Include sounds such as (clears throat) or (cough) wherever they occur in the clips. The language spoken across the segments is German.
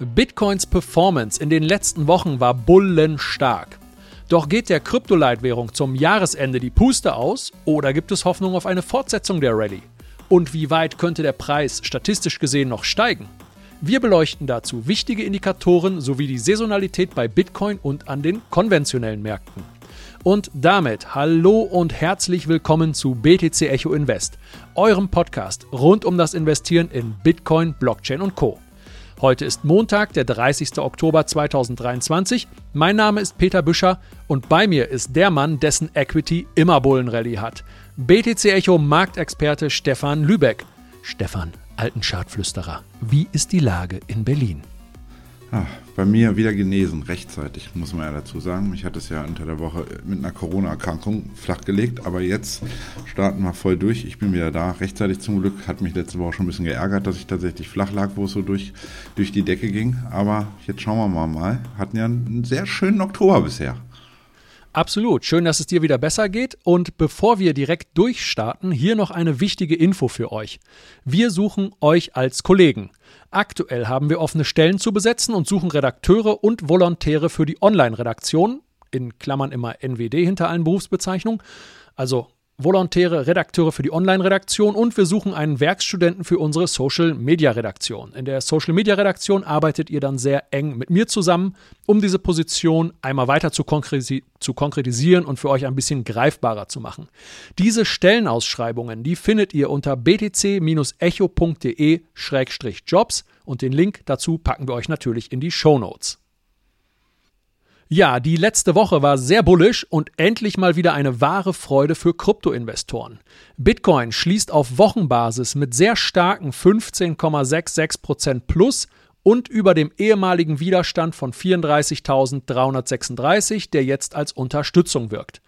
Bitcoins Performance in den letzten Wochen war bullenstark. Doch geht der Kryptoleitwährung zum Jahresende die Puste aus oder gibt es Hoffnung auf eine Fortsetzung der Rallye? Und wie weit könnte der Preis statistisch gesehen noch steigen? Wir beleuchten dazu wichtige Indikatoren sowie die Saisonalität bei Bitcoin und an den konventionellen Märkten. Und damit hallo und herzlich willkommen zu BTC Echo Invest, eurem Podcast rund um das Investieren in Bitcoin, Blockchain und Co. Heute ist Montag, der 30. Oktober 2023. Mein Name ist Peter Büscher und bei mir ist der Mann, dessen Equity immer Bullenrallye hat. BTC Echo Marktexperte Stefan Lübeck. Stefan, alten Schadflüsterer, wie ist die Lage in Berlin? Ach, bei mir wieder genesen, rechtzeitig, muss man ja dazu sagen. Ich hatte es ja unter der Woche mit einer Corona-Erkrankung flachgelegt, aber jetzt starten wir voll durch. Ich bin wieder da, rechtzeitig zum Glück. Hat mich letzte Woche schon ein bisschen geärgert, dass ich tatsächlich flach lag, wo es so durch, durch die Decke ging. Aber jetzt schauen wir mal mal. Hatten ja einen sehr schönen Oktober bisher. Absolut. Schön, dass es dir wieder besser geht. Und bevor wir direkt durchstarten, hier noch eine wichtige Info für euch. Wir suchen euch als Kollegen. Aktuell haben wir offene Stellen zu besetzen und suchen Redakteure und Volontäre für die Online-Redaktion, in Klammern immer NWD hinter allen Berufsbezeichnungen, also Volontäre, Redakteure für die Online-Redaktion und wir suchen einen Werkstudenten für unsere Social-Media-Redaktion. In der Social-Media-Redaktion arbeitet ihr dann sehr eng mit mir zusammen, um diese Position einmal weiter zu, konkreti zu konkretisieren und für euch ein bisschen greifbarer zu machen. Diese Stellenausschreibungen, die findet ihr unter btc-echo.de-jobs und den Link dazu packen wir euch natürlich in die Show Notes. Ja, die letzte Woche war sehr bullisch und endlich mal wieder eine wahre Freude für Kryptoinvestoren. Bitcoin schließt auf Wochenbasis mit sehr starken 15,66% plus und über dem ehemaligen Widerstand von 34.336, der jetzt als Unterstützung wirkt.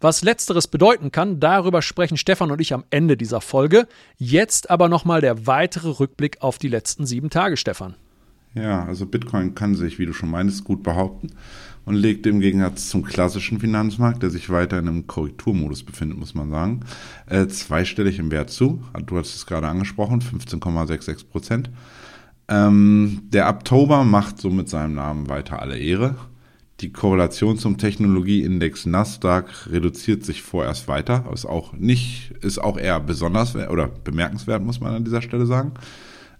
Was letzteres bedeuten kann, darüber sprechen Stefan und ich am Ende dieser Folge. Jetzt aber nochmal der weitere Rückblick auf die letzten sieben Tage, Stefan. Ja, also Bitcoin kann sich, wie du schon meinst, gut behaupten und legt im Gegensatz zum klassischen Finanzmarkt, der sich weiter in einem Korrekturmodus befindet, muss man sagen, äh, zweistellig im Wert zu. Du hast es gerade angesprochen, 15,66 Prozent. Ähm, der Oktober macht so mit seinem Namen weiter alle Ehre. Die Korrelation zum Technologieindex Nasdaq reduziert sich vorerst weiter. Ist auch nicht, ist auch eher besonders oder bemerkenswert, muss man an dieser Stelle sagen.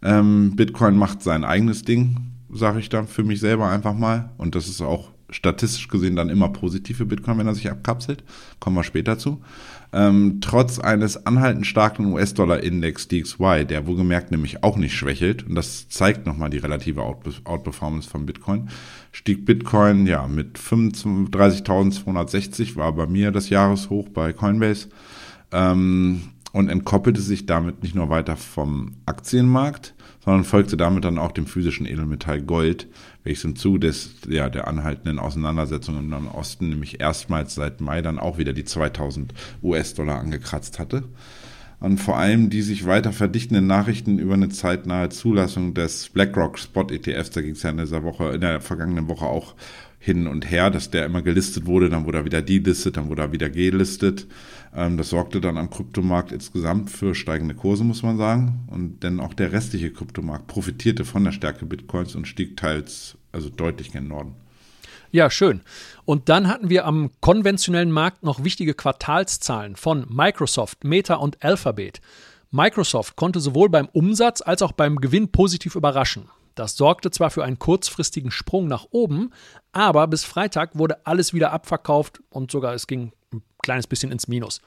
Ähm, Bitcoin macht sein eigenes Ding, sage ich dann für mich selber einfach mal. Und das ist auch statistisch gesehen dann immer positiv für Bitcoin, wenn er sich abkapselt. Kommen wir später zu. Ähm, trotz eines anhaltend starken US-Dollar-Index DXY, der wohlgemerkt nämlich auch nicht schwächelt, und das zeigt nochmal die relative Outperformance von Bitcoin, stieg Bitcoin ja mit 35.260, war bei mir das Jahreshoch bei Coinbase, ähm, und entkoppelte sich damit nicht nur weiter vom Aktienmarkt, sondern folgte damit dann auch dem physischen Edelmetall Gold, im Zuge des, ja, der anhaltenden Auseinandersetzungen im Nahen Osten nämlich erstmals seit Mai dann auch wieder die 2000 US-Dollar angekratzt hatte. Und vor allem die sich weiter verdichtenden Nachrichten über eine zeitnahe Zulassung des BlackRock Spot ETFs, da ging es ja in dieser Woche, in der vergangenen Woche auch hin und her, dass der immer gelistet wurde, dann wurde er wieder delistet, dann wurde er wieder gelistet. Ähm, das sorgte dann am Kryptomarkt insgesamt für steigende Kurse, muss man sagen. Und denn auch der restliche Kryptomarkt profitierte von der Stärke Bitcoins und stieg teils also deutlich gen Norden. Ja, schön. Und dann hatten wir am konventionellen Markt noch wichtige Quartalszahlen von Microsoft, Meta und Alphabet. Microsoft konnte sowohl beim Umsatz als auch beim Gewinn positiv überraschen. Das sorgte zwar für einen kurzfristigen Sprung nach oben, aber bis Freitag wurde alles wieder abverkauft und sogar es ging ein kleines bisschen ins Minus.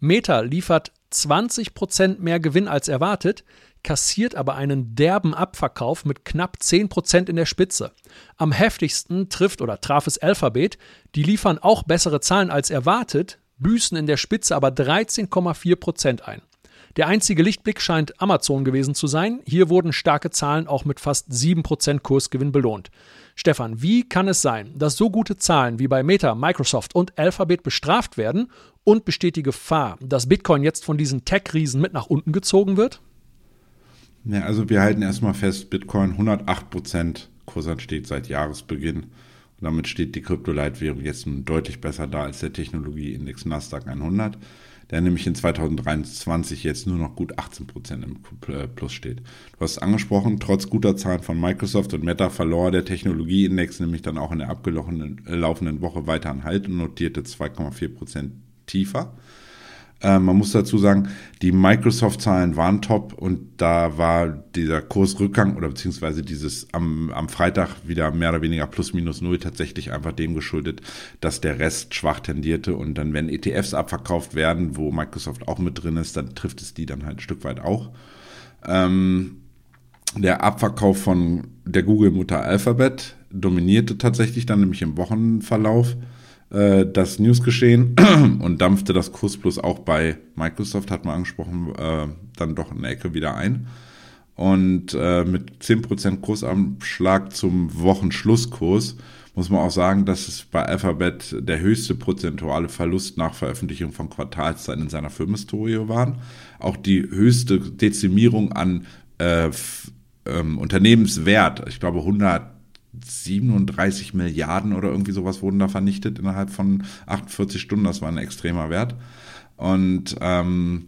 Meta liefert 20% mehr Gewinn als erwartet, kassiert aber einen derben Abverkauf mit knapp 10% in der Spitze. Am heftigsten trifft oder traf es Alphabet, die liefern auch bessere Zahlen als erwartet, büßen in der Spitze aber 13,4% ein. Der einzige Lichtblick scheint Amazon gewesen zu sein. Hier wurden starke Zahlen auch mit fast 7% Kursgewinn belohnt. Stefan, wie kann es sein, dass so gute Zahlen wie bei Meta, Microsoft und Alphabet bestraft werden und besteht die Gefahr, dass Bitcoin jetzt von diesen Tech-Riesen mit nach unten gezogen wird? Ja, also wir halten erstmal fest, Bitcoin 108% Kursanstieg seit Jahresbeginn. Und damit steht die Kryptoleitwährung jetzt nun deutlich besser da als der Technologieindex Nasdaq 100. der nämlich in 2023 jetzt nur noch gut 18% im Plus steht. Du hast angesprochen, trotz guter Zahlen von Microsoft und Meta verlor der Technologieindex nämlich dann auch in der abgelaufenen Woche weiter an Halt und notierte 2,4% tiefer. Äh, man muss dazu sagen, die Microsoft-Zahlen waren top und da war dieser Kursrückgang oder beziehungsweise dieses am, am Freitag wieder mehr oder weniger plus minus null tatsächlich einfach dem geschuldet, dass der Rest schwach tendierte und dann, wenn ETFs abverkauft werden, wo Microsoft auch mit drin ist, dann trifft es die dann halt ein Stück weit auch. Ähm, der Abverkauf von der Google-Mutter Alphabet dominierte tatsächlich dann nämlich im Wochenverlauf äh, das Newsgeschehen (clears throat) und dampfte das Kursplus auch bei Microsoft, hat man angesprochen, äh, dann doch eine Ecke wieder ein. Und äh, mit 10% Kursabschlag zum Wochenschlusskurs muss man auch sagen, dass es bei Alphabet der höchste prozentuale Verlust nach Veröffentlichung von Quartalszahlen in seiner Firmenhistorie waren. Auch die höchste Dezimierung an äh, ähm, Unternehmenswert, ich glaube 100 37 Milliarden oder irgendwie sowas wurden da vernichtet innerhalb von 48 Stunden. Das war ein extremer Wert. Und ähm,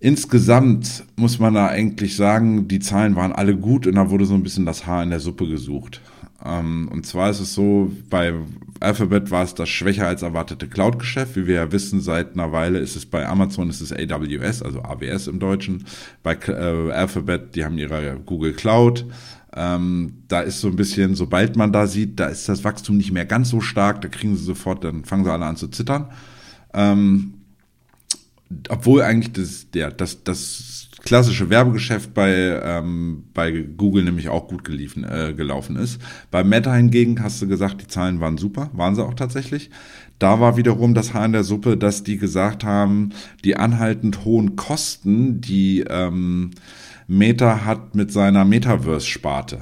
insgesamt muss man da eigentlich sagen, die Zahlen waren alle gut und da wurde so ein bisschen das Haar in der Suppe gesucht. Ähm, und zwar ist es so, bei Alphabet war es das schwächer als erwartete Cloud-Geschäft. Wie wir ja wissen, seit einer Weile ist es bei Amazon ist es AWS, also AWS im Deutschen. Bei äh, Alphabet, die haben ihre Google Cloud. Ähm, da ist so ein bisschen, sobald man da sieht, da ist das Wachstum nicht mehr ganz so stark, da kriegen sie sofort, dann fangen sie alle an zu zittern. Ähm, obwohl eigentlich das, der, das, das klassische Werbegeschäft bei, ähm, bei Google nämlich auch gut geliefen, äh, gelaufen ist. Bei Meta hingegen hast du gesagt, die Zahlen waren super, waren sie auch tatsächlich. Da war wiederum das Haar in der Suppe, dass die gesagt haben, die anhaltend hohen Kosten, die ähm, Meta hat mit seiner Metaverse-Sparte.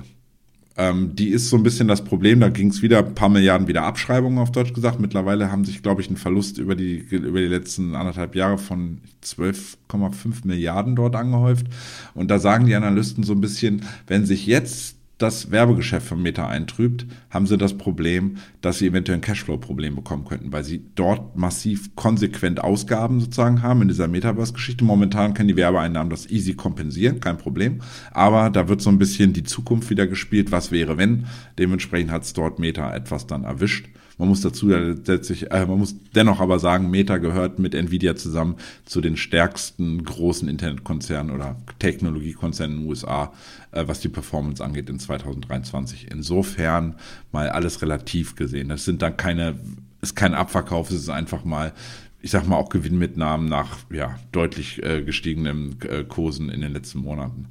Ähm, die ist so ein bisschen das Problem. Da ging es wieder ein paar Milliarden wieder Abschreibungen auf Deutsch gesagt. Mittlerweile haben sich, glaube ich, ein Verlust über die, über die letzten anderthalb Jahre von 12,5 Milliarden dort angehäuft. Und da sagen die Analysten so ein bisschen, wenn sich jetzt das Werbegeschäft von Meta eintrübt, haben sie das Problem, dass sie eventuell ein Cashflow-Problem bekommen könnten, weil sie dort massiv konsequent Ausgaben sozusagen haben in dieser Metaverse-Geschichte. Momentan können die Werbeeinnahmen das easy kompensieren, kein Problem. Aber da wird so ein bisschen die Zukunft wieder gespielt, was wäre, wenn. Dementsprechend hat es dort Meta etwas dann erwischt. Man muss dazu letztlich, äh, man muss dennoch aber sagen, Meta gehört mit Nvidia zusammen zu den stärksten großen Internetkonzernen oder Technologiekonzernen in den USA, äh, was die Performance angeht in 2023. Insofern mal alles relativ gesehen. Das sind dann keine, ist kein Abverkauf, es ist einfach mal ich sag mal auch Gewinnmitnahmen nach ja, deutlich äh, gestiegenen äh, Kursen in den letzten Monaten.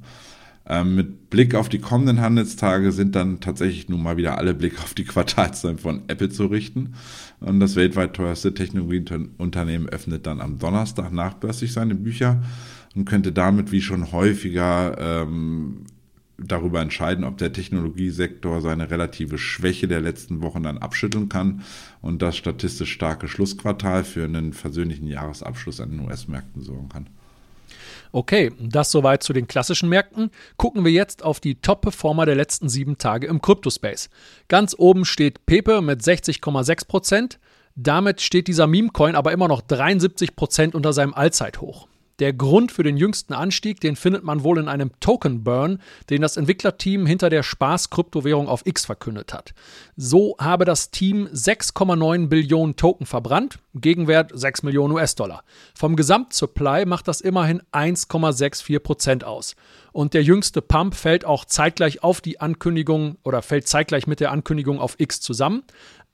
Ähm, mit Blick auf die kommenden Handelstage sind dann tatsächlich nun mal wieder alle Blick auf die Quartalszahlen von Apple zu richten. Und das weltweit teuerste Technologieunternehmen öffnet dann am Donnerstag nachbörslich seine Bücher und könnte damit wie schon häufiger ähm, darüber entscheiden, ob der Technologiesektor seine relative Schwäche der letzten Wochen dann abschütteln kann und das statistisch starke Schlussquartal für einen versöhnlichen Jahresabschluss an den US-Märkten sorgen kann. Okay, das soweit zu den klassischen Märkten. Gucken wir jetzt auf die Top-Performer der letzten sieben Tage im Kryptospace. Ganz oben steht Pepe mit 60,6 Prozent. Damit steht dieser Meme-Coin aber immer noch 73 Prozent unter seinem Allzeithoch. Der Grund für den jüngsten Anstieg, den findet man wohl in einem Token Burn, den das Entwicklerteam hinter der Spaß-Kryptowährung auf X verkündet hat. So habe das Team 6,9 Billionen Token verbrannt, Gegenwert 6 Millionen US-Dollar. Vom Gesamtsupply macht das immerhin 1,64 Prozent aus. Und der jüngste Pump fällt auch zeitgleich auf die Ankündigung oder fällt zeitgleich mit der Ankündigung auf X zusammen.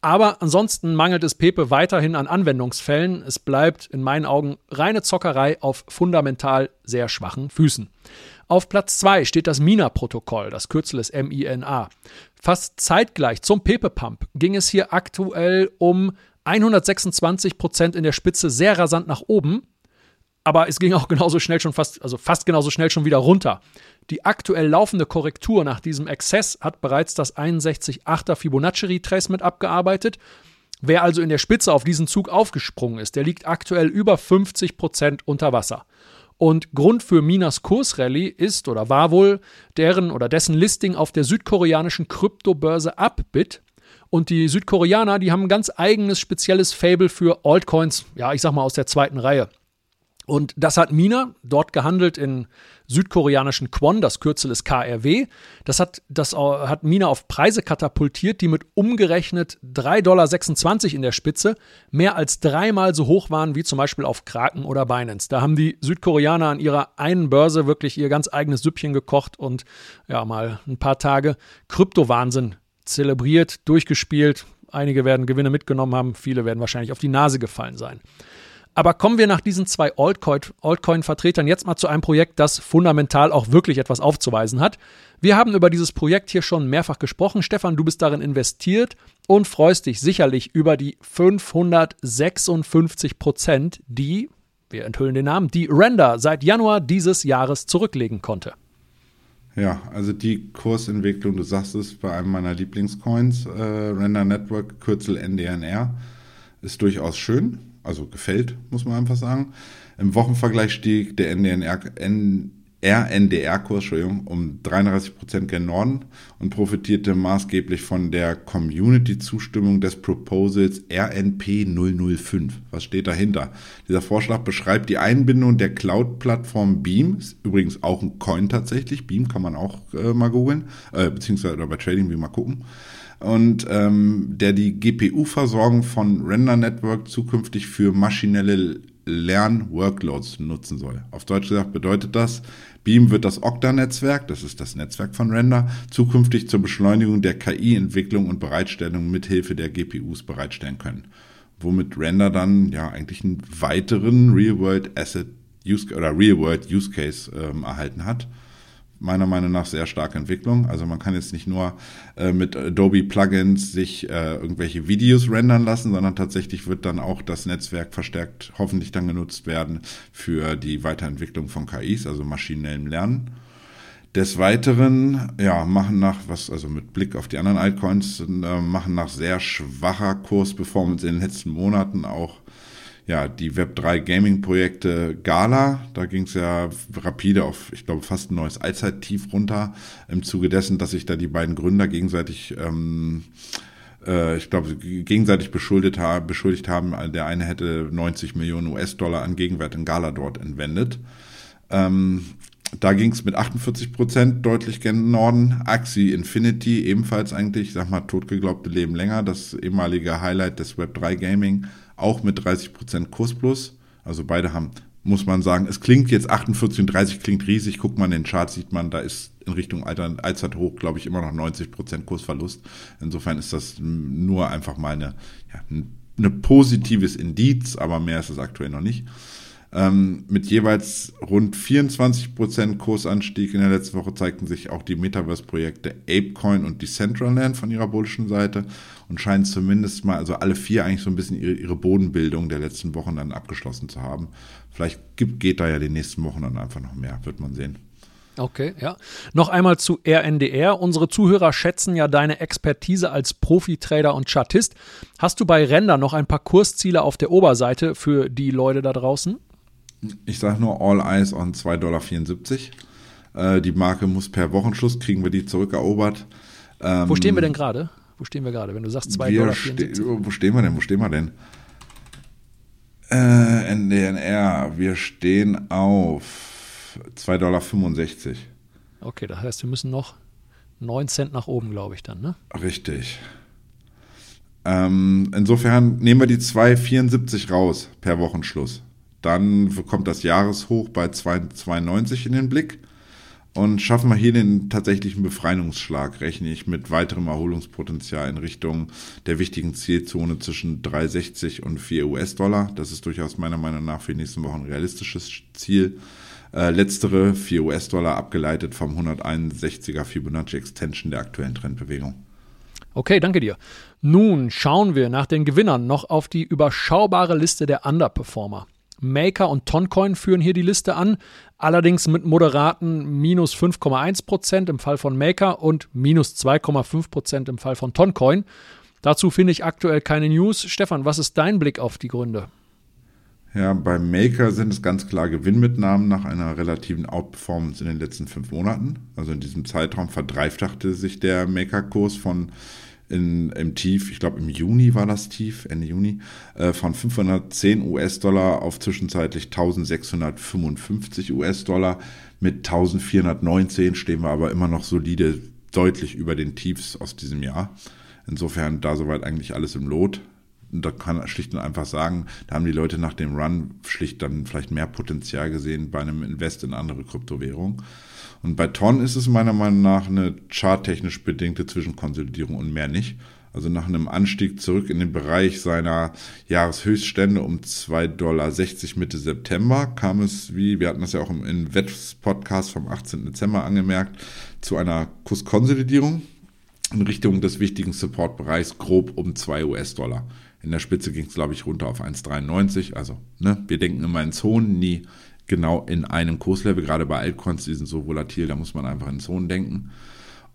Aber ansonsten mangelt es Pepe weiterhin an Anwendungsfällen. Es bleibt in meinen Augen reine Zockerei auf fundamental sehr schwachen Füßen. Auf Platz 2 steht das MINA-Protokoll, das Kürzel ist MINA. Fast zeitgleich zum Pepe-Pump ging es hier aktuell um 126 Prozent in der Spitze sehr rasant nach oben. Aber es ging auch genauso schnell schon fast, also fast genauso schnell schon wieder runter. Die aktuell laufende Korrektur nach diesem Exzess hat bereits das 61,8er Fibonacci-Retracement abgearbeitet. Wer also in der Spitze auf diesen Zug aufgesprungen ist, der liegt aktuell über 50 Prozent unter Wasser. Und Grund für Minas Kursrallye ist oder war wohl deren oder dessen Listing auf der südkoreanischen Kryptobörse Upbit. Und die Südkoreaner, die haben ein ganz eigenes, spezielles Fable für Altcoins, ja, ich sag mal aus der zweiten Reihe. Und das hat Mina dort gehandelt in südkoreanischen Kwon, das Kürzel ist KRW. Das hat, das hat Mina auf Preise katapultiert, die mit umgerechnet 3,26 Dollar in der Spitze mehr als dreimal so hoch waren wie zum Beispiel auf Kraken oder Binance. Da haben die Südkoreaner an ihrer einen Börse wirklich ihr ganz eigenes Süppchen gekocht und ja, mal ein paar Tage Kryptowahnsinn zelebriert, durchgespielt. Einige werden Gewinne mitgenommen haben, viele werden wahrscheinlich auf die Nase gefallen sein. Aber kommen wir nach diesen zwei Altcoin-Vertretern jetzt mal zu einem Projekt, das fundamental auch wirklich etwas aufzuweisen hat. Wir haben über dieses Projekt hier schon mehrfach gesprochen. Stefan, du bist darin investiert und freust dich sicherlich über die 556 Prozent, die, wir enthüllen den Namen, die Render seit Januar dieses Jahres zurücklegen konnte. Ja, also die Kursentwicklung, du sagst es, bei einem meiner Lieblingscoins, äh, Render Network, Kürzel NDNR, ist durchaus schön also gefällt, muss man einfach sagen. Im Wochenvergleich stieg der RNDR-Kurs um 33 Prozent gen Norden und profitierte maßgeblich von der Community-Zustimmung des Proposals RNP 005. Was steht dahinter? Dieser Vorschlag beschreibt die Einbindung der Cloud-Plattform Beam, ist übrigens auch ein Coin tatsächlich, Beam kann man auch äh, mal googeln, äh, beziehungsweise bei TradingView mal gucken und ähm, der die GPU-Versorgung von Render Network zukünftig für maschinelle Lern-Workloads nutzen soll. Auf Deutsch gesagt bedeutet das, Beam wird das Okta-Netzwerk, das ist das Netzwerk von Render, zukünftig zur Beschleunigung der KI-Entwicklung und Bereitstellung mithilfe der GPUs bereitstellen können. Womit Render dann ja eigentlich einen weiteren Real-World Asset Use oder Real-World Use Case ähm, erhalten hat meiner Meinung nach sehr starke Entwicklung. Also man kann jetzt nicht nur äh, mit Adobe Plugins sich äh, irgendwelche Videos rendern lassen, sondern tatsächlich wird dann auch das Netzwerk verstärkt hoffentlich dann genutzt werden für die Weiterentwicklung von KIs, also maschinellem Lernen. Des Weiteren, ja, machen nach, was, also mit Blick auf die anderen Altcoins, äh, machen nach sehr schwacher Kursperformance in den letzten Monaten auch ja, die Web3 Gaming-Projekte Gala, da ging es ja rapide auf, ich glaube, fast ein neues Allzeittief runter, im Zuge dessen, dass sich da die beiden Gründer gegenseitig, ähm, äh, ich glaube, gegenseitig beschuldigt, ha beschuldigt haben, der eine hätte 90 Millionen US-Dollar an Gegenwert in Gala dort entwendet. Ähm, da ging es mit 48 Prozent deutlich gen Norden. Axie Infinity ebenfalls eigentlich, sag mal, totgeglaubte Leben länger, das ehemalige Highlight des Web3 Gaming auch mit 30 Prozent Kurs plus. Also beide haben, muss man sagen, es klingt jetzt 48 und 30 klingt riesig. Guckt man den Chart, sieht man, da ist in Richtung Alter, Allzeit hoch, glaube ich, immer noch 90 Prozent Kursverlust. Insofern ist das nur einfach mal eine, ja, ein positives Indiz, aber mehr ist es aktuell noch nicht. Ähm, mit jeweils rund 24% Kursanstieg in der letzten Woche zeigten sich auch die Metaverse-Projekte Apecoin und Decentraland von ihrer bullischen Seite und scheinen zumindest mal, also alle vier eigentlich so ein bisschen ihre, ihre Bodenbildung der letzten Wochen dann abgeschlossen zu haben. Vielleicht gibt, geht da ja die nächsten Wochen dann einfach noch mehr, wird man sehen. Okay, ja. Noch einmal zu RNDR. Unsere Zuhörer schätzen ja deine Expertise als Profi-Trader und Chartist. Hast du bei Render noch ein paar Kursziele auf der Oberseite für die Leute da draußen? Ich sage nur All Eyes on 2,74 Dollar. Äh, die Marke muss per Wochenschluss, kriegen wir die zurückerobert. Ähm, Wo stehen wir denn gerade? Wo stehen wir gerade, wenn du sagst 2,74 Dollar? Ste wo stehen wir denn? Wo stehen wir denn? Äh, NDNR, wir stehen auf 2,65 Dollar. Okay, das heißt, wir müssen noch 9 Cent nach oben, glaube ich, dann, ne? Richtig. Ähm, insofern nehmen wir die 2,74 raus per Wochenschluss. Dann kommt das Jahreshoch bei 2,92 in den Blick. Und schaffen wir hier den tatsächlichen Befreiungsschlag, rechne ich mit weiterem Erholungspotenzial in Richtung der wichtigen Zielzone zwischen 3,60 und 4 US-Dollar. Das ist durchaus meiner Meinung nach für die nächsten Wochen ein realistisches Ziel. Äh, letztere 4 US-Dollar abgeleitet vom 161er Fibonacci Extension der aktuellen Trendbewegung. Okay, danke dir. Nun schauen wir nach den Gewinnern noch auf die überschaubare Liste der Underperformer. Maker und Toncoin führen hier die Liste an, allerdings mit moderaten minus 5,1% im Fall von Maker und minus 2,5% im Fall von Toncoin. Dazu finde ich aktuell keine News. Stefan, was ist dein Blick auf die Gründe? Ja, beim Maker sind es ganz klar Gewinnmitnahmen nach einer relativen Outperformance in den letzten fünf Monaten. Also in diesem Zeitraum verdreifachte sich der Maker-Kurs von in, im Tief, ich glaube im Juni war das Tief, Ende Juni, äh, von 510 US-Dollar auf zwischenzeitlich 1655 US-Dollar. Mit 1419 stehen wir aber immer noch solide, deutlich über den Tiefs aus diesem Jahr. Insofern da soweit eigentlich alles im Lot. Und da kann schlicht und einfach sagen, da haben die Leute nach dem Run schlicht dann vielleicht mehr Potenzial gesehen bei einem Invest in andere Kryptowährungen. Und bei Ton ist es meiner Meinung nach eine charttechnisch bedingte Zwischenkonsolidierung und mehr nicht. Also nach einem Anstieg zurück in den Bereich seiner Jahreshöchststände um 2,60 Dollar Mitte September kam es, wie wir hatten das ja auch im Invest-Podcast vom 18. Dezember angemerkt, zu einer Kurskonsolidierung in Richtung des wichtigen Support-Bereichs grob um 2 US-Dollar. In der Spitze ging es, glaube ich, runter auf 1,93. Also, ne, wir denken immer in Zonen, nie genau in einem Kurslevel. Gerade bei Altcoins, die sind so volatil, da muss man einfach in Zonen denken.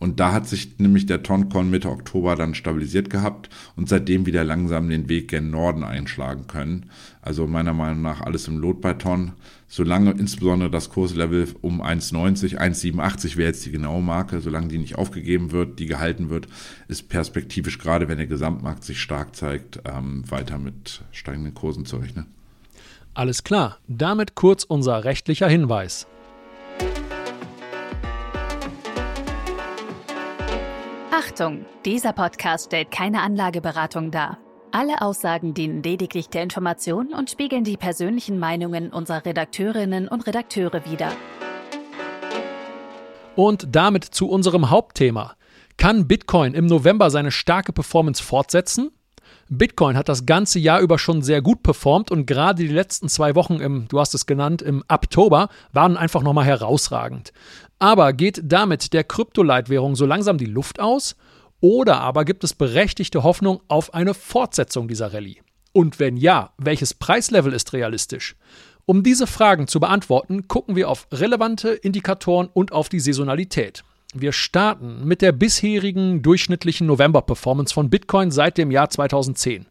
Und da hat sich nämlich der Toncoin Mitte Oktober dann stabilisiert gehabt und seitdem wieder langsam den Weg gen Norden einschlagen können. Also meiner Meinung nach alles im Lot bei Ton. Solange insbesondere das Kurslevel um 1,90, 1,87 wäre jetzt die genaue Marke, solange die nicht aufgegeben wird, die gehalten wird, ist perspektivisch gerade, wenn der Gesamtmarkt sich stark zeigt, ähm, weiter mit steigenden Kursen zu rechnen. Alles klar, damit kurz unser rechtlicher Hinweis. Achtung, dieser Podcast stellt keine Anlageberatung dar. Alle Aussagen dienen lediglich der Information und spiegeln die persönlichen Meinungen unserer Redakteurinnen und Redakteure wider. Und damit zu unserem Hauptthema. Kann Bitcoin im November seine starke Performance fortsetzen? Bitcoin hat das ganze Jahr über schon sehr gut performt und gerade die letzten zwei Wochen im, du hast es genannt, im Oktober waren einfach nochmal herausragend. Aber geht damit der Kryptoleitwährung so langsam die Luft aus? Oder aber gibt es berechtigte Hoffnung auf eine Fortsetzung dieser Rallye? Und wenn ja, welches Preislevel ist realistisch? Um diese Fragen zu beantworten, gucken wir auf relevante Indikatoren und auf die Saisonalität. Wir starten mit der bisherigen durchschnittlichen November-Performance von Bitcoin seit dem Jahr 2010.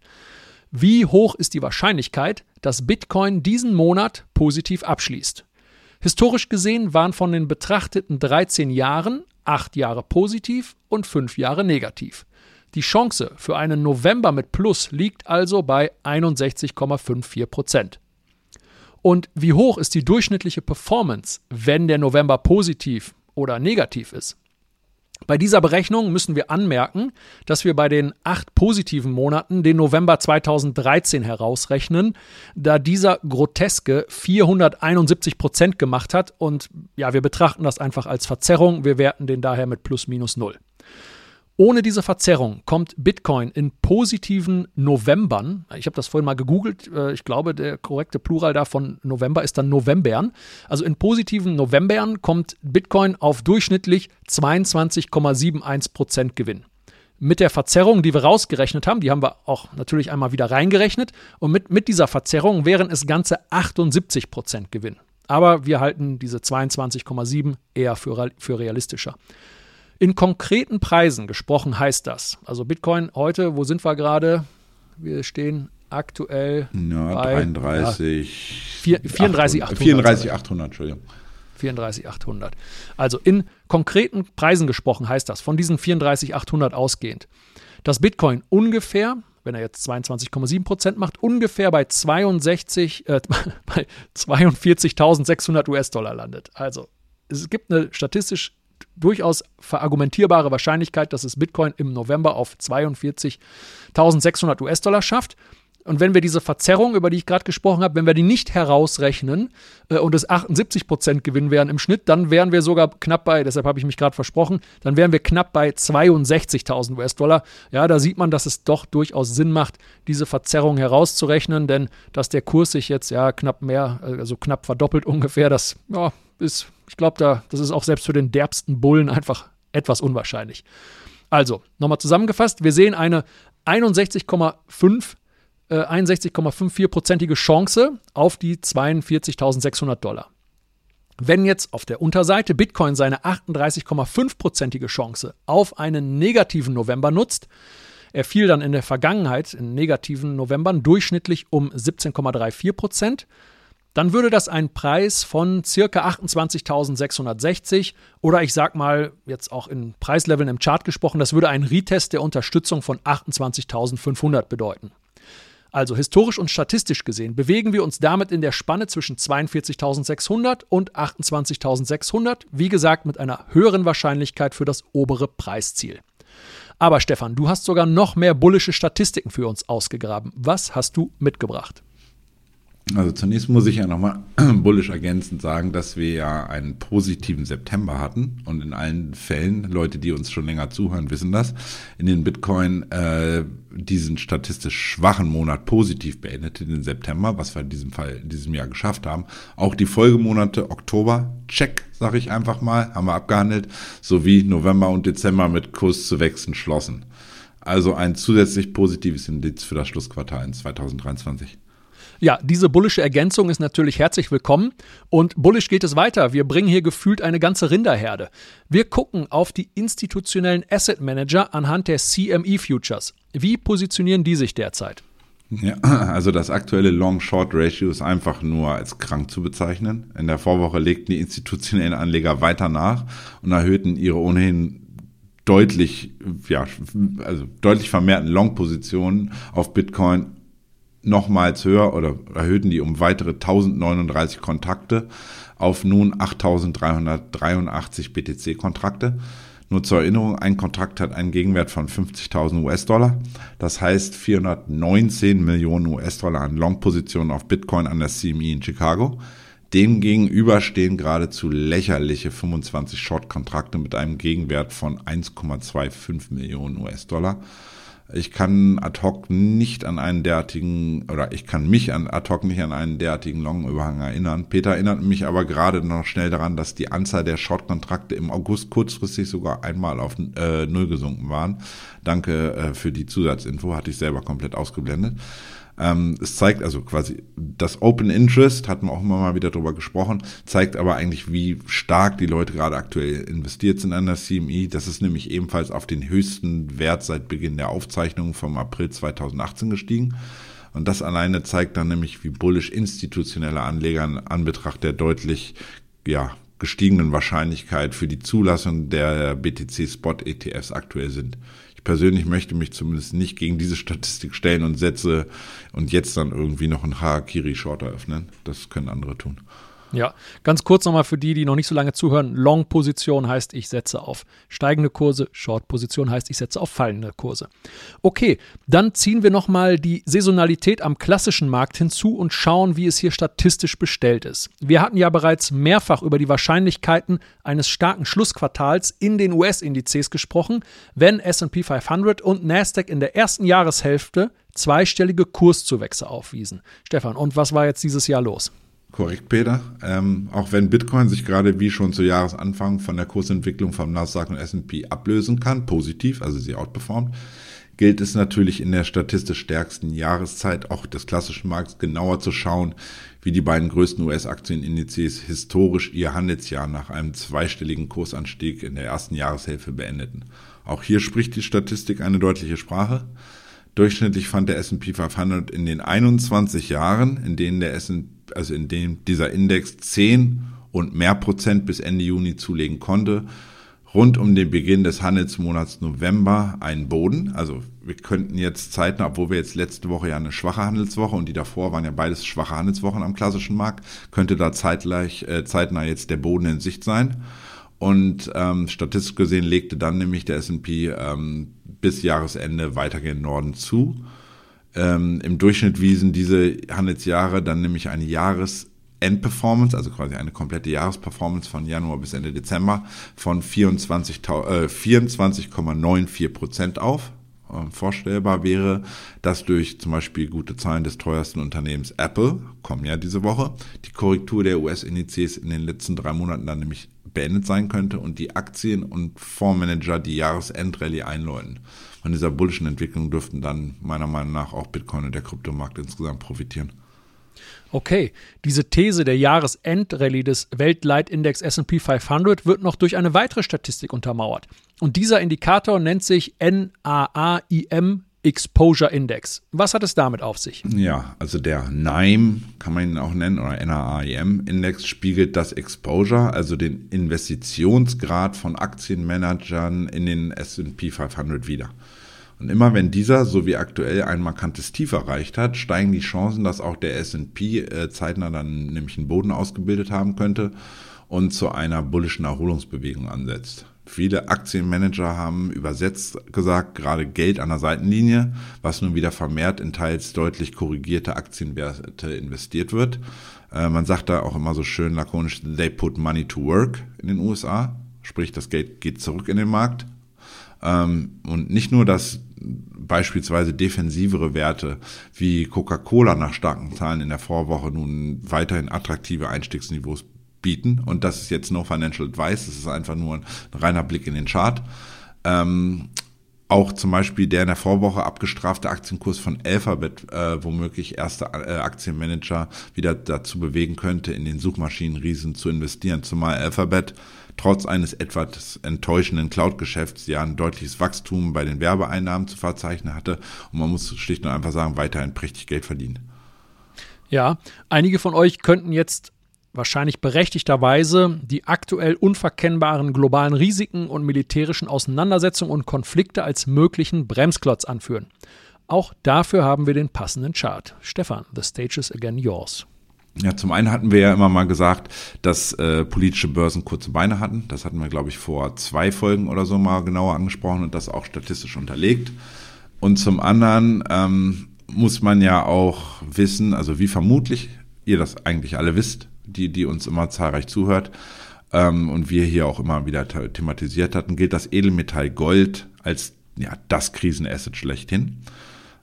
Wie hoch ist die Wahrscheinlichkeit, dass Bitcoin diesen Monat positiv abschließt? Historisch gesehen waren von den betrachteten 13 Jahren 8 Jahre positiv und 5 Jahre negativ. Die Chance für einen November mit Plus liegt also bei 61,54 Prozent. Und wie hoch ist die durchschnittliche Performance, wenn der November positiv oder negativ ist. Bei dieser Berechnung müssen wir anmerken, dass wir bei den acht positiven Monaten den November 2013 herausrechnen, da dieser groteske 471 Prozent gemacht hat und ja, wir betrachten das einfach als Verzerrung, wir werten den daher mit plus minus null. Ohne diese Verzerrung kommt Bitcoin in positiven Novembern, ich habe das vorhin mal gegoogelt, äh, ich glaube, der korrekte Plural da von November ist dann Novembern. Also in positiven Novembern kommt Bitcoin auf durchschnittlich 22,71 Prozent Gewinn. Mit der Verzerrung, die wir rausgerechnet haben, die haben wir auch natürlich einmal wieder reingerechnet, und mit, mit dieser Verzerrung wären es ganze 78 Prozent Gewinn. Aber wir halten diese 22,7 eher für, für realistischer. In konkreten Preisen gesprochen heißt das, also Bitcoin heute, wo sind wir gerade? Wir stehen aktuell ja, bei 33, ja, 34, 800, 34, 800, Entschuldigung. 34.800. Also in konkreten Preisen gesprochen heißt das, von diesen 34.800 ausgehend, dass Bitcoin ungefähr, wenn er jetzt 22,7 Prozent macht, ungefähr bei 62, äh, (laughs) bei 42.600 US-Dollar landet. Also es gibt eine statistisch durchaus verargumentierbare Wahrscheinlichkeit, dass es Bitcoin im November auf 42.600 US-Dollar schafft. Und wenn wir diese Verzerrung, über die ich gerade gesprochen habe, wenn wir die nicht herausrechnen äh, und es 78% Gewinn wären im Schnitt, dann wären wir sogar knapp bei, deshalb habe ich mich gerade versprochen, dann wären wir knapp bei 62.000 US-Dollar. Ja, da sieht man, dass es doch durchaus Sinn macht, diese Verzerrung herauszurechnen, denn dass der Kurs sich jetzt ja knapp mehr, also knapp verdoppelt (laughs) ungefähr, das ja, ist ich glaube, da, das ist auch selbst für den derbsten Bullen einfach etwas unwahrscheinlich. Also, nochmal zusammengefasst, wir sehen eine 61,5 äh, 61,54-prozentige Chance auf die 42.600 Dollar. Wenn jetzt auf der Unterseite Bitcoin seine 38,5-prozentige Chance auf einen negativen November nutzt, er fiel dann in der Vergangenheit in negativen Novembern durchschnittlich um 17,34 Prozent dann würde das einen Preis von circa 28.660 oder ich sag mal jetzt auch in Preisleveln im Chart gesprochen, das würde einen Retest der Unterstützung von 28.500 bedeuten. Also historisch und statistisch gesehen bewegen wir uns damit in der Spanne zwischen 42.600 und 28.600, wie gesagt mit einer höheren Wahrscheinlichkeit für das obere Preisziel. Aber Stefan, du hast sogar noch mehr bullische Statistiken für uns ausgegraben. Was hast du mitgebracht? Also zunächst muss ich ja nochmal (clears throat) bullisch ergänzend sagen, dass wir ja einen positiven September hatten und in allen Fällen, Leute, die uns schon länger zuhören, wissen das, in den Bitcoin äh, diesen statistisch schwachen Monat positiv beendete, den September, was wir in diesem Fall in diesem Jahr geschafft haben. Auch die Folgemonate Oktober, check, sage ich einfach mal, haben wir abgehandelt, sowie November und Dezember mit Kurs zu wechseln schlossen. Also ein zusätzlich positives Indiz für das Schlussquartal in 2023. Ja, diese bullische Ergänzung ist natürlich herzlich willkommen. Und bullisch geht es weiter. Wir bringen hier gefühlt eine ganze Rinderherde. Wir gucken auf die institutionellen Asset Manager anhand der CME Futures. Wie positionieren die sich derzeit? Ja, (laughs) also das aktuelle Long-Short-Ratio ist einfach nur als krank zu bezeichnen. In der Vorwoche legten die institutionellen Anleger weiter nach und erhöhten ihre ohnehin deutlich, ja, also deutlich vermehrten Long-Positionen auf Bitcoin nochmals höher oder erhöhten die um weitere 1039 Kontakte auf nun 8383 BTC-Kontrakte. Nur zur Erinnerung, ein Kontrakt hat einen Gegenwert von 50.000 US-Dollar. Das heißt 419 Millionen US-Dollar an Long-Positionen auf Bitcoin an der CME in Chicago. Demgegenüber stehen geradezu lächerliche 25 Short-Kontrakte mit einem Gegenwert von 1,25 Millionen US-Dollar. Ich kann ad hoc nicht an einen derartigen, oder ich kann mich an ad hoc nicht an einen derartigen Long-Überhang erinnern. Peter erinnert mich aber gerade noch schnell daran, dass die Anzahl der Short-Kontrakte im August kurzfristig sogar einmal auf äh, Null gesunken waren. Danke äh, für die Zusatzinfo, hatte ich selber komplett ausgeblendet. Ähm, es zeigt also quasi, das Open Interest, hatten wir auch immer mal wieder drüber gesprochen, zeigt aber eigentlich, wie stark die Leute gerade aktuell investiert sind an der CME. Das ist nämlich ebenfalls auf den höchsten Wert seit Beginn der Aufzeichnung vom April 2018 gestiegen. Und das alleine zeigt dann nämlich, wie bullisch institutionelle Anleger in Anbetracht der deutlich, ja, gestiegenen Wahrscheinlichkeit für die Zulassung der BTC Spot ETFs aktuell sind persönlich möchte mich zumindest nicht gegen diese Statistik stellen und setze und jetzt dann irgendwie noch einen Harakiri-Short eröffnen. Das können andere tun. Ja, ganz kurz nochmal für die, die noch nicht so lange zuhören. Long-Position heißt, ich setze auf steigende Kurse. Short-Position heißt, ich setze auf fallende Kurse. Okay, dann ziehen wir nochmal die Saisonalität am klassischen Markt hinzu und schauen, wie es hier statistisch bestellt ist. Wir hatten ja bereits mehrfach über die Wahrscheinlichkeiten eines starken Schlussquartals in den US-Indizes gesprochen, wenn S&P 500 und Nasdaq in der ersten Jahreshälfte zweistellige Kurszuwächse aufwiesen. Stefan, und was war jetzt dieses Jahr los? Korrekt, Peter. Ähm, auch wenn Bitcoin sich gerade wie schon zu Jahresanfang von der Kursentwicklung vom Nasdaq und S&P ablösen kann, positiv, also sie outperformt, gilt es natürlich in der statistisch stärksten Jahreszeit auch des klassischen Markts genauer zu schauen, wie die beiden größten US-Aktienindizes historisch ihr Handelsjahr nach einem zweistelligen Kursanstieg in der ersten Jahreshälfte beendeten. Auch hier spricht die Statistik eine deutliche Sprache. Durchschnittlich fand der S&P 500 in den 21 Jahren, in denen der S&P also in dem dieser Index 10 und mehr Prozent bis Ende Juni zulegen konnte, rund um den Beginn des Handelsmonats November einen Boden. Also wir könnten jetzt zeitnah, obwohl wir jetzt letzte Woche ja eine schwache Handelswoche und die davor waren ja beides schwache Handelswochen am klassischen Markt, könnte da zeitgleich, äh, zeitnah jetzt der Boden in Sicht sein. Und ähm, statistisch gesehen legte dann nämlich der S&P ähm, bis Jahresende weiter gen Norden zu. Ähm, Im Durchschnitt wiesen diese Handelsjahre dann nämlich eine Jahresendperformance, also quasi eine komplette Jahresperformance von Januar bis Ende Dezember von 24,94 äh, 24 Prozent auf. Ähm, vorstellbar wäre, dass durch zum Beispiel gute Zahlen des teuersten Unternehmens Apple, kommen ja diese Woche, die Korrektur der US-Indizes in den letzten drei Monaten dann nämlich beendet sein könnte und die Aktien- und Fondsmanager die Jahresendrallye einläuten. Von dieser bullischen Entwicklung dürften dann meiner Meinung nach auch Bitcoin und der Kryptomarkt insgesamt profitieren. Okay, diese These der Jahresendrallye des Weltleitindex S&P 500 wird noch durch eine weitere Statistik untermauert. Und dieser Indikator nennt sich NAAIM Exposure Index. Was hat es damit auf sich? Ja, also der NIME kann man ihn auch nennen oder NAIM Index spiegelt das Exposure, also den Investitionsgrad von Aktienmanagern in den S&P 500 wider. Und immer wenn dieser, so wie aktuell, ein markantes Tief erreicht hat, steigen die Chancen, dass auch der S&P äh, zeitnah dann nämlich einen Boden ausgebildet haben könnte und zu einer bullischen Erholungsbewegung ansetzt. Viele Aktienmanager haben übersetzt gesagt, gerade Geld an der Seitenlinie, was nun wieder vermehrt in teils deutlich korrigierte Aktienwerte investiert wird. Äh, man sagt da auch immer so schön lakonisch, they put money to work in den USA. Sprich, das Geld geht zurück in den Markt. Ähm, und nicht nur, dass beispielsweise defensivere Werte wie Coca-Cola nach starken Zahlen in der Vorwoche nun weiterhin attraktive Einstiegsniveaus bieten. Und das ist jetzt no financial advice, das ist einfach nur ein reiner Blick in den Chart. Ähm, auch zum Beispiel der in der Vorwoche abgestrafte Aktienkurs von Alphabet äh, womöglich erste äh, Aktienmanager wieder dazu bewegen könnte, in den Suchmaschinenriesen zu investieren. Zumal Alphabet trotz eines etwas enttäuschenden Cloud-Geschäfts ja ein deutliches Wachstum bei den Werbeeinnahmen zu verzeichnen hatte. Und man muss schlicht und einfach sagen, weiterhin prächtig Geld verdienen. Ja, einige von euch könnten jetzt wahrscheinlich berechtigterweise die aktuell unverkennbaren globalen Risiken und militärischen Auseinandersetzungen und Konflikte als möglichen Bremsklotz anführen. Auch dafür haben wir den passenden Chart. Stefan, the stage is again yours. Ja, zum einen hatten wir ja immer mal gesagt, dass äh, politische Börsen kurze Beine hatten. Das hatten wir, glaube ich, vor zwei Folgen oder so mal genauer angesprochen und das auch statistisch unterlegt. Und zum anderen ähm, muss man ja auch wissen, also wie vermutlich ihr das eigentlich alle wisst, die, die uns immer zahlreich zuhört ähm, und wir hier auch immer wieder thematisiert hatten, gilt das Edelmetall Gold als ja, das Krisenasset schlechthin.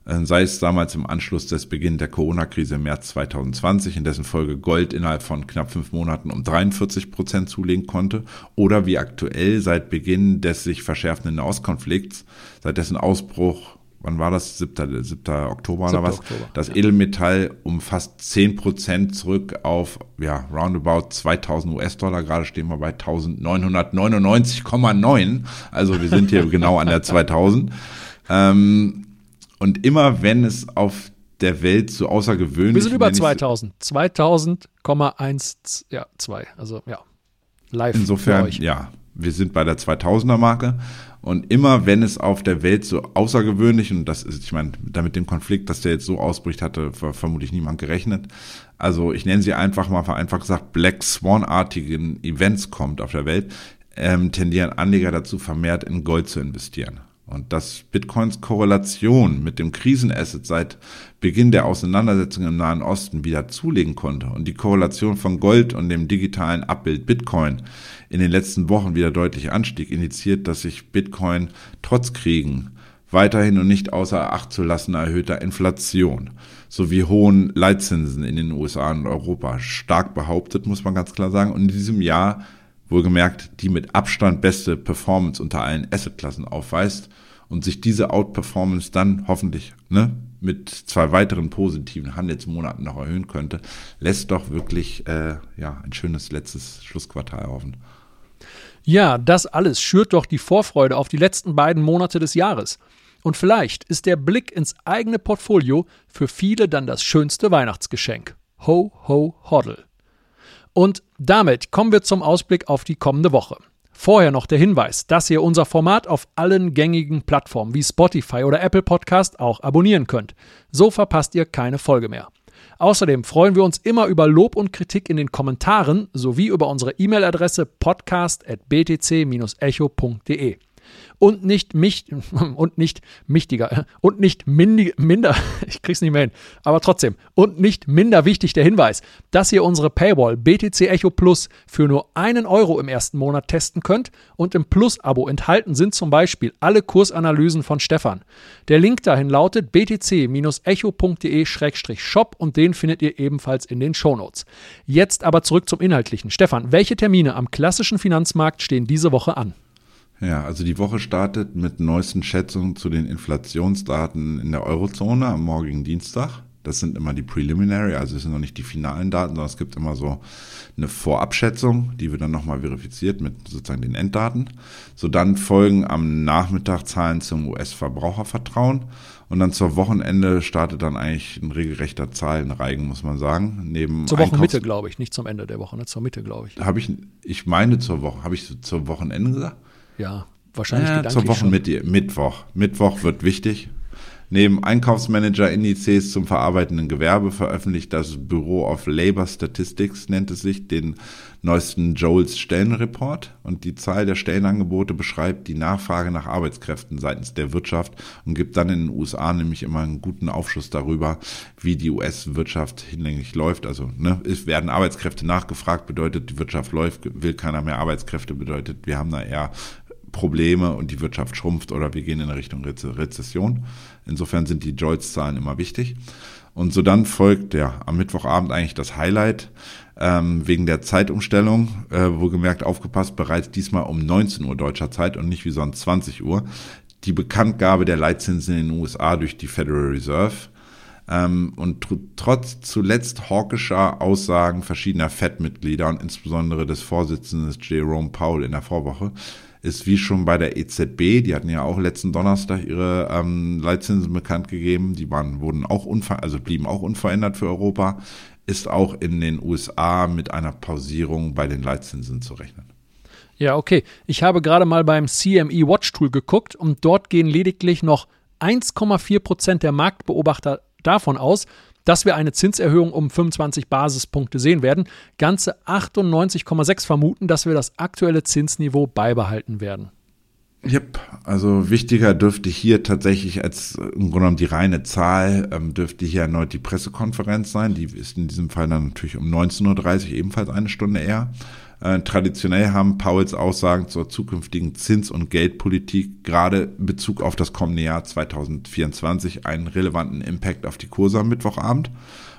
Äh, sei es damals im Anschluss des Beginn der Corona-Krise im März 2020, in dessen Folge Gold innerhalb von knapp fünf Monaten um 43 Prozent zulegen konnte, oder wie aktuell seit Beginn des sich verschärfenden Nahostkonflikts, seit dessen Ausbruch wann war das? 7. 7. Oktober 7. oder was? Oktober, das ja. Edelmetall um fast 10 Prozent zurück auf, ja, roundabout 2000 US-Dollar. Gerade stehen wir bei 1999,9. Also wir sind hier (laughs) genau an der 2000. Ähm, und immer wenn es auf der Welt so außergewöhnlich. Wir sind über 2000. 2000,1, ja, 2. Also, ja. Live. Insofern, ja, wir sind bei der 2000er Marke. Und immer wenn es auf der Welt so außergewöhnlich, und das ist, ich meine, damit dem Konflikt, dass der jetzt so ausbricht, hatte vermutlich niemand gerechnet. Also ich nenne sie einfach mal vereinfacht gesagt Black Swan-artigen Events kommt auf der Welt, ähm, tendieren Anleger dazu, vermehrt in Gold zu investieren. Und dass Bitcoins Korrelation mit dem Krisenasset seit Beginn der Auseinandersetzung im Nahen Osten wieder zulegen konnte und die Korrelation von Gold und dem digitalen Abbild Bitcoin in den letzten Wochen wieder deutlich anstieg, indiziert, dass sich Bitcoin trotz Kriegen weiterhin und nicht außer Acht zu lassen erhöhter Inflation sowie hohen Leitzinsen in den USA und Europa stark behauptet, muss man ganz klar sagen. Und in diesem Jahr wohlgemerkt die mit Abstand beste Performance unter allen Assetklassen aufweist und sich diese Outperformance dann hoffentlich ne, mit zwei weiteren positiven Handelsmonaten noch erhöhen könnte, lässt doch wirklich äh, ja, ein schönes letztes Schlussquartal hoffen. Ja, das alles schürt doch die Vorfreude auf die letzten beiden Monate des Jahres. Und vielleicht ist der Blick ins eigene Portfolio für viele dann das schönste Weihnachtsgeschenk. Ho, ho, hoddle. Und damit kommen wir zum Ausblick auf die kommende Woche. Vorher noch der Hinweis, dass ihr unser Format auf allen gängigen Plattformen wie Spotify oder Apple Podcast auch abonnieren könnt. So verpasst ihr keine Folge mehr. Außerdem freuen wir uns immer über Lob und Kritik in den Kommentaren sowie über unsere E-Mail-Adresse podcast.btc-echo.de und nicht mich (laughs) und nicht michtiger (laughs) und nicht mindig, minder, (laughs) ich krieg's nicht mehr hin, aber trotzdem und nicht minder wichtig der Hinweis, dass ihr unsere Paywall BTC Echo Plus für nur einen Euro im ersten Monat testen könnt und im Plus-Abo enthalten sind zum Beispiel alle Kursanalysen von Stefan. Der Link dahin lautet btc-echo.de-shop und den findet ihr ebenfalls in den Shownotes. Jetzt aber zurück zum Inhaltlichen. Stefan, welche Termine am klassischen Finanzmarkt stehen diese Woche an? Ja, also die Woche startet mit neuesten Schätzungen zu den Inflationsdaten in der Eurozone am morgigen Dienstag. Das sind immer die Preliminary, also es sind noch nicht die finalen Daten, sondern es gibt immer so eine Vorabschätzung, die wird dann nochmal verifiziert mit sozusagen den Enddaten. So dann folgen am Nachmittag Zahlen zum US-Verbrauchervertrauen und dann zur Wochenende startet dann eigentlich ein regelrechter Zahlenreigen, muss man sagen. Neben zur Wochenmitte, glaube ich, nicht zum Ende der Woche, ne? zur Mitte, glaube ich. Habe ich, ich meine zur Woche, habe ich zur Wochenende gesagt? Ja, wahrscheinlich ja, zur Wochenmitte, Mittwoch. Mittwoch wird wichtig. Neben Einkaufsmanager-Indizes zum verarbeitenden Gewerbe veröffentlicht das Bureau of Labor Statistics, nennt es sich, den neuesten Joels Stellenreport. Und die Zahl der Stellenangebote beschreibt die Nachfrage nach Arbeitskräften seitens der Wirtschaft und gibt dann in den USA nämlich immer einen guten Aufschluss darüber, wie die US-Wirtschaft hinlänglich läuft. Also ne, es werden Arbeitskräfte nachgefragt, bedeutet, die Wirtschaft läuft, will keiner mehr Arbeitskräfte, bedeutet, wir haben da eher Probleme und die Wirtschaft schrumpft oder wir gehen in Richtung Rezession. Insofern sind die Joyce-Zahlen immer wichtig. Und so dann folgt ja am Mittwochabend eigentlich das Highlight ähm, wegen der Zeitumstellung. Äh, wohlgemerkt aufgepasst, bereits diesmal um 19 Uhr deutscher Zeit und nicht wie sonst 20 Uhr. Die Bekanntgabe der Leitzinsen in den USA durch die Federal Reserve. Ähm, und tr trotz zuletzt hawkischer Aussagen verschiedener FED-Mitglieder und insbesondere des Vorsitzenden Jerome Powell in der Vorwoche ist wie schon bei der EZB, die hatten ja auch letzten Donnerstag ihre ähm, Leitzinsen bekannt gegeben, die waren, wurden auch also blieben auch unverändert für Europa, ist auch in den USA mit einer Pausierung bei den Leitzinsen zu rechnen. Ja, okay. Ich habe gerade mal beim CME Watch Tool geguckt und dort gehen lediglich noch 1,4 Prozent der Marktbeobachter davon aus, dass wir eine Zinserhöhung um 25 Basispunkte sehen werden. Ganze 98,6 vermuten, dass wir das aktuelle Zinsniveau beibehalten werden. Yep, also wichtiger dürfte hier tatsächlich als im Grunde genommen die reine Zahl, ähm, dürfte hier erneut die Pressekonferenz sein. Die ist in diesem Fall dann natürlich um 19.30 Uhr ebenfalls eine Stunde eher. Äh, traditionell haben Powells Aussagen zur zukünftigen Zins- und Geldpolitik gerade in Bezug auf das kommende Jahr 2024 einen relevanten Impact auf die Kurse am Mittwochabend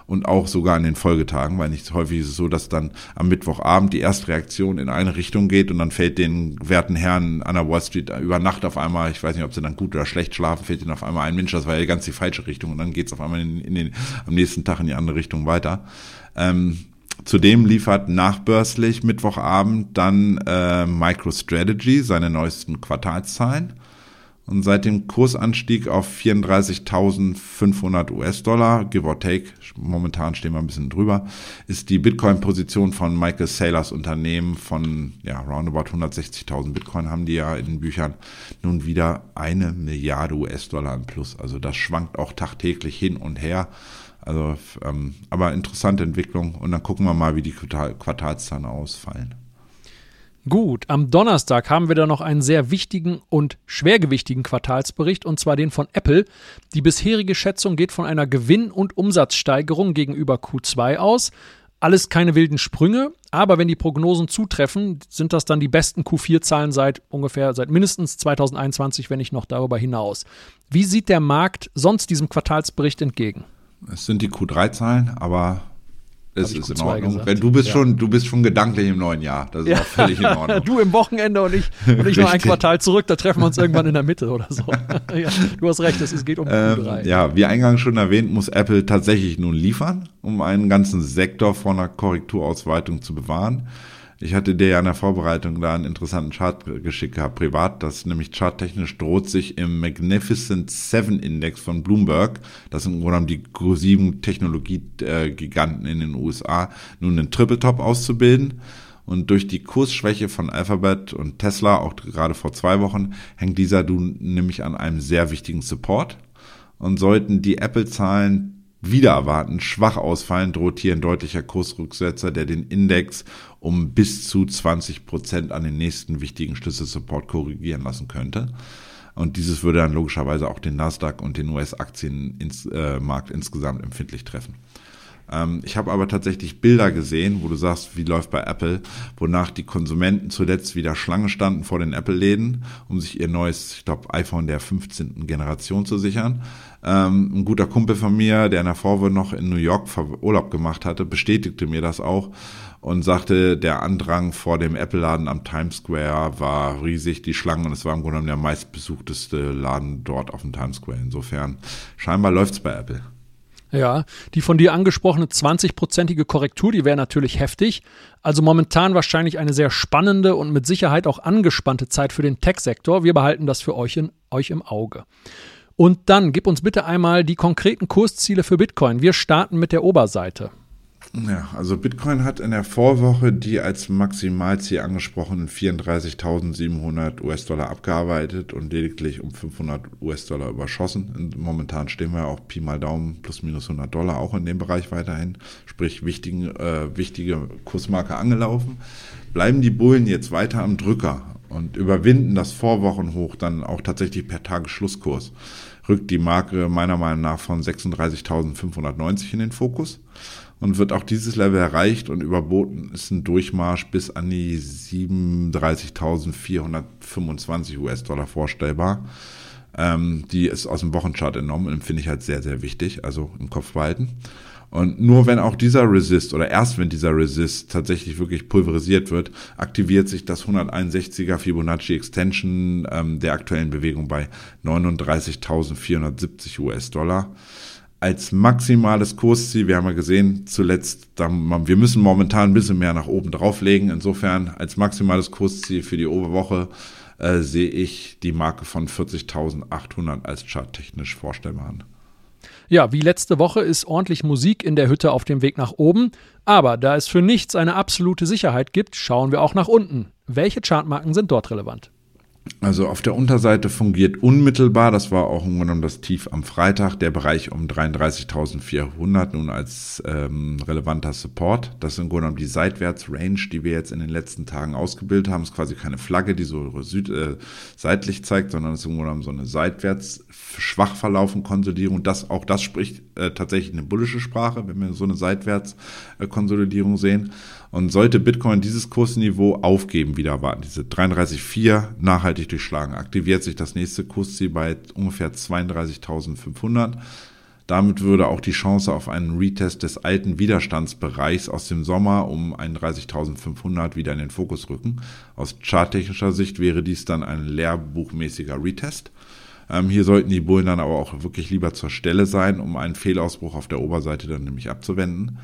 und auch sogar an den Folgetagen, weil nicht häufig ist es so, dass dann am Mittwochabend die Erstreaktion in eine Richtung geht und dann fällt den werten Herren an der Wall Street über Nacht auf einmal, ich weiß nicht, ob sie dann gut oder schlecht schlafen, fällt ihnen auf einmal ein Mensch, das war ja ganz die falsche Richtung und dann geht es auf einmal in, in den, am nächsten Tag in die andere Richtung weiter. Ähm, Zudem liefert nachbörslich Mittwochabend dann äh, MicroStrategy seine neuesten Quartalszahlen. Und seit dem Kursanstieg auf 34.500 US-Dollar, give or take, momentan stehen wir ein bisschen drüber, ist die Bitcoin-Position von Michael Saylors Unternehmen von ja, roundabout 160.000 Bitcoin haben die ja in den Büchern nun wieder eine Milliarde US-Dollar im Plus. Also das schwankt auch tagtäglich hin und her. Also, ähm, aber interessante Entwicklung und dann gucken wir mal, wie die Quartal Quartalszahlen ausfallen. Gut, am Donnerstag haben wir da noch einen sehr wichtigen und schwergewichtigen Quartalsbericht, und zwar den von Apple. Die bisherige Schätzung geht von einer Gewinn- und Umsatzsteigerung gegenüber Q2 aus. Alles keine wilden Sprünge, aber wenn die Prognosen zutreffen, sind das dann die besten Q4-Zahlen seit ungefähr, seit mindestens 2021, wenn nicht noch darüber hinaus. Wie sieht der Markt sonst diesem Quartalsbericht entgegen? Es sind die Q3-Zahlen, aber es ist in Ordnung. Wenn du bist ja. schon, du bist schon gedanklich im neuen Jahr. Das ist ja. auch völlig in (laughs) Ordnung. du im Wochenende und ich, und ich noch ein Quartal zurück, da treffen wir uns irgendwann in der Mitte oder so. (laughs) ja, du hast recht, es geht um Q3. Ähm, ja, wie eingangs schon erwähnt, muss Apple tatsächlich nun liefern, um einen ganzen Sektor vor einer Korrekturausweitung zu bewahren. Ich hatte dir ja in der Vorbereitung da einen interessanten Chart geschickt gehabt, privat, das nämlich charttechnisch droht sich im Magnificent Seven Index von Bloomberg, das sind im Grunde die Q7 Technologiegiganten in den USA, nun einen Triple Top auszubilden. Und durch die Kursschwäche von Alphabet und Tesla, auch gerade vor zwei Wochen, hängt dieser nun nämlich an einem sehr wichtigen Support. Und sollten die Apple-Zahlen wieder erwarten schwach ausfallen, droht hier ein deutlicher Kursrücksetzer, der den Index um bis zu 20 Prozent an den nächsten wichtigen Schlüsselsupport korrigieren lassen könnte. Und dieses würde dann logischerweise auch den Nasdaq und den US-Aktienmarkt äh, insgesamt empfindlich treffen. Ähm, ich habe aber tatsächlich Bilder gesehen, wo du sagst, wie läuft bei Apple, wonach die Konsumenten zuletzt wieder Schlange standen vor den Apple-Läden, um sich ihr neues, ich glaube, iPhone der 15. Generation zu sichern. Ähm, ein guter Kumpel von mir, der in der Vorwoche noch in New York Urlaub gemacht hatte, bestätigte mir das auch und sagte, der Andrang vor dem Apple-Laden am Times Square war riesig, die Schlangen, und es war im Grunde genommen der meistbesuchteste Laden dort auf dem Times Square. Insofern, scheinbar läuft's bei Apple. Ja, die von dir angesprochene 20-prozentige Korrektur, die wäre natürlich heftig. Also momentan wahrscheinlich eine sehr spannende und mit Sicherheit auch angespannte Zeit für den Tech-Sektor. Wir behalten das für euch, in, euch im Auge. Und dann gib uns bitte einmal die konkreten Kursziele für Bitcoin. Wir starten mit der Oberseite. Ja, also Bitcoin hat in der Vorwoche die als Maximalziel angesprochenen 34.700 US-Dollar abgearbeitet und lediglich um 500 US-Dollar überschossen. Momentan stehen wir auch Pi mal Daumen plus minus 100 Dollar auch in dem Bereich weiterhin, sprich wichtigen, äh, wichtige Kursmarke angelaufen. Bleiben die Bullen jetzt weiter am Drücker und überwinden das Vorwochenhoch dann auch tatsächlich per Tagesschlusskurs, rückt die Marke meiner Meinung nach von 36.590 in den Fokus und wird auch dieses Level erreicht und überboten ist ein Durchmarsch bis an die 37.425 US-Dollar vorstellbar. Ähm, die ist aus dem Wochenchart entnommen und finde ich halt sehr, sehr wichtig, also im Kopf behalten. Und nur wenn auch dieser Resist oder erst wenn dieser Resist tatsächlich wirklich pulverisiert wird, aktiviert sich das 161er Fibonacci Extension ähm, der aktuellen Bewegung bei 39.470 US-Dollar als maximales Kursziel. Wir haben ja gesehen, zuletzt, wir müssen momentan ein bisschen mehr nach oben drauflegen. Insofern als maximales Kursziel für die Oberwoche äh, sehe ich die Marke von 40.800 als charttechnisch vorstellbar an. Ja, wie letzte Woche ist ordentlich Musik in der Hütte auf dem Weg nach oben. Aber da es für nichts eine absolute Sicherheit gibt, schauen wir auch nach unten. Welche Chartmarken sind dort relevant? Also auf der Unterseite fungiert unmittelbar, das war auch im Grunde genommen das Tief am Freitag, der Bereich um 33.400 nun als ähm, relevanter Support. Das Grunde genommen die Seitwärts-Range, die wir jetzt in den letzten Tagen ausgebildet haben. Es ist quasi keine Flagge, die so süd, äh, seitlich zeigt, sondern es ist im Grunde genommen so eine seitwärts schwach verlaufen Konsolidierung. Das, auch das spricht äh, tatsächlich eine bullische Sprache, wenn wir so eine Seitwärts-Konsolidierung sehen. Und sollte Bitcoin dieses Kursniveau aufgeben, wieder warten, diese 33,4 nachhaltig durchschlagen, aktiviert sich das nächste Kursziel bei ungefähr 32.500. Damit würde auch die Chance auf einen Retest des alten Widerstandsbereichs aus dem Sommer um 31.500 wieder in den Fokus rücken. Aus charttechnischer Sicht wäre dies dann ein lehrbuchmäßiger Retest. Ähm, hier sollten die Bullen dann aber auch wirklich lieber zur Stelle sein, um einen Fehlausbruch auf der Oberseite dann nämlich abzuwenden.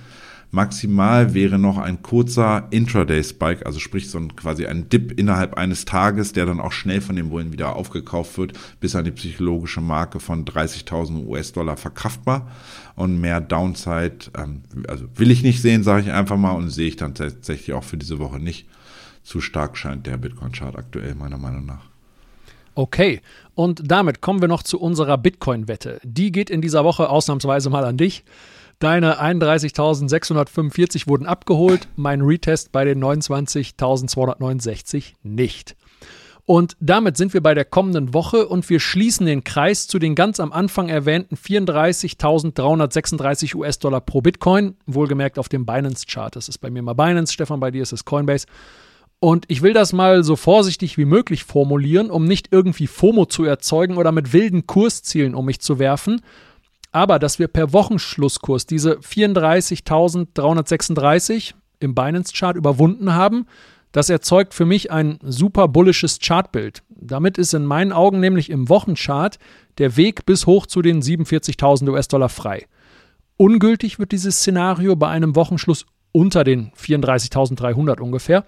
Maximal wäre noch ein kurzer Intraday-Spike, also sprich so ein, quasi ein Dip innerhalb eines Tages, der dann auch schnell von den Bullen wieder aufgekauft wird, bis an die psychologische Marke von 30.000 US-Dollar verkraftbar. Und mehr Downside, ähm, also will ich nicht sehen, sage ich einfach mal, und sehe ich dann tatsächlich auch für diese Woche nicht. Zu stark scheint der Bitcoin-Chart aktuell meiner Meinung nach. Okay, und damit kommen wir noch zu unserer Bitcoin-Wette. Die geht in dieser Woche ausnahmsweise mal an dich. Deine 31.645 wurden abgeholt, mein Retest bei den 29.269 nicht. Und damit sind wir bei der kommenden Woche und wir schließen den Kreis zu den ganz am Anfang erwähnten 34.336 US-Dollar pro Bitcoin, wohlgemerkt auf dem Binance-Chart. Das ist bei mir mal Binance, Stefan, bei dir ist es Coinbase. Und ich will das mal so vorsichtig wie möglich formulieren, um nicht irgendwie FOMO zu erzeugen oder mit wilden Kurszielen um mich zu werfen, aber dass wir per Wochenschlusskurs diese 34.336 im Binance-Chart überwunden haben, das erzeugt für mich ein super bullisches Chartbild. Damit ist in meinen Augen nämlich im Wochenchart der Weg bis hoch zu den 47.000 US-Dollar frei. Ungültig wird dieses Szenario bei einem Wochenschluss unter den 34.300 ungefähr.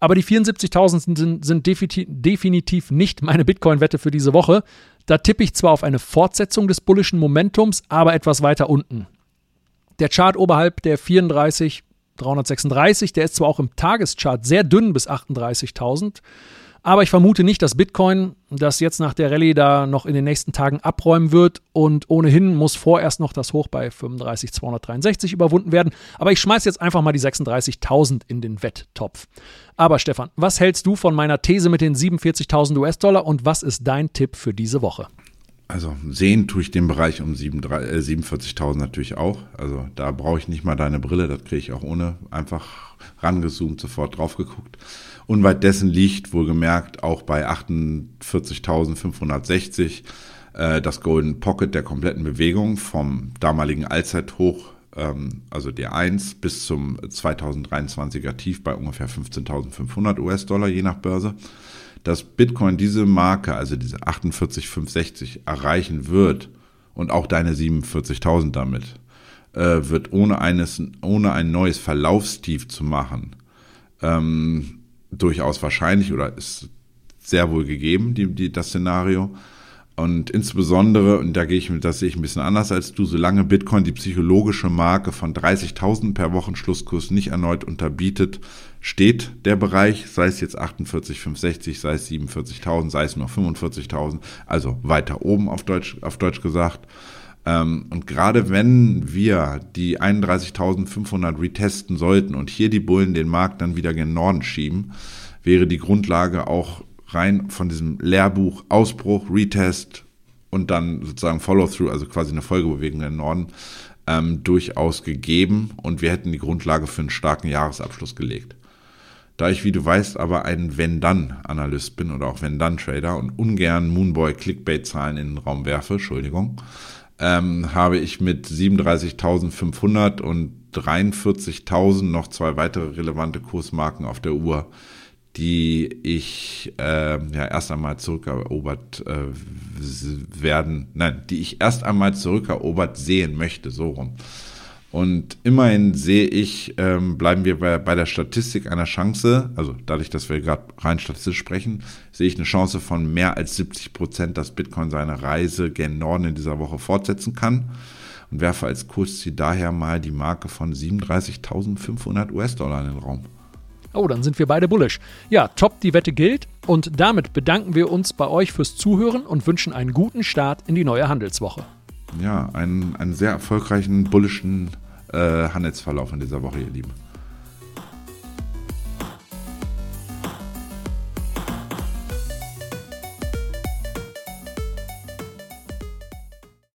Aber die 74.000 sind, sind definitiv nicht meine Bitcoin-Wette für diese Woche. Da tippe ich zwar auf eine Fortsetzung des bullischen Momentums, aber etwas weiter unten. Der Chart oberhalb der 34.336, der ist zwar auch im Tageschart sehr dünn bis 38.000, aber ich vermute nicht, dass Bitcoin das jetzt nach der Rallye da noch in den nächsten Tagen abräumen wird. Und ohnehin muss vorerst noch das Hoch bei 35.263 überwunden werden. Aber ich schmeiße jetzt einfach mal die 36.000 in den Wetttopf. Aber Stefan, was hältst du von meiner These mit den 47.000 US-Dollar und was ist dein Tipp für diese Woche? Also sehen tue ich den Bereich um 47.000 äh, natürlich auch. Also da brauche ich nicht mal deine Brille, das kriege ich auch ohne einfach rangezoomt sofort drauf geguckt. Unweit dessen liegt wohlgemerkt auch bei 48.560 äh, das Golden Pocket der kompletten Bewegung vom damaligen Allzeithoch, ähm, also der 1 bis zum 2023er Tief bei ungefähr 15.500 US-Dollar je nach Börse. Dass Bitcoin diese Marke, also diese 48,560 erreichen wird und auch deine 47.000 damit, äh, wird ohne, eines, ohne ein neues Verlaufstief zu machen, ähm, durchaus wahrscheinlich oder ist sehr wohl gegeben, die, die, das Szenario. Und insbesondere, und da gehe ich, das sehe ich ein bisschen anders als du, solange Bitcoin die psychologische Marke von 30.000 per Wochenschlusskurs nicht erneut unterbietet, steht der Bereich, sei es jetzt 48,560, sei es 47.000, sei es nur 45.000, also weiter oben auf Deutsch, auf Deutsch gesagt. Ähm, und gerade wenn wir die 31.500 retesten sollten und hier die Bullen den Markt dann wieder gen Norden schieben, wäre die Grundlage auch rein von diesem Lehrbuch Ausbruch, Retest und dann sozusagen Follow-through, also quasi eine Folgebewegung in den Norden, ähm, durchaus gegeben und wir hätten die Grundlage für einen starken Jahresabschluss gelegt. Da ich, wie du weißt, aber ein Wenn-Dann-Analyst bin oder auch Wenn-Dann-Trader und ungern Moonboy-Clickbait-Zahlen in den Raum werfe, Entschuldigung, ähm, habe ich mit 37.500 und 43.000 noch zwei weitere relevante Kursmarken auf der Uhr, die ich äh, ja erst einmal zurückerobert äh, werden, nein, die ich erst einmal zurückerobert sehen möchte, so rum. Und immerhin sehe ich, ähm, bleiben wir bei, bei der Statistik einer Chance, also dadurch, dass wir gerade rein statistisch sprechen, sehe ich eine Chance von mehr als 70 Prozent, dass Bitcoin seine Reise gen Norden in dieser Woche fortsetzen kann und werfe als Kursziel daher mal die Marke von 37.500 US-Dollar in den Raum. Oh, dann sind wir beide bullish. Ja, top, die Wette gilt. Und damit bedanken wir uns bei euch fürs Zuhören und wünschen einen guten Start in die neue Handelswoche. Ja, einen, einen sehr erfolgreichen bullischen äh, Handelsverlauf in dieser Woche, ihr Lieben.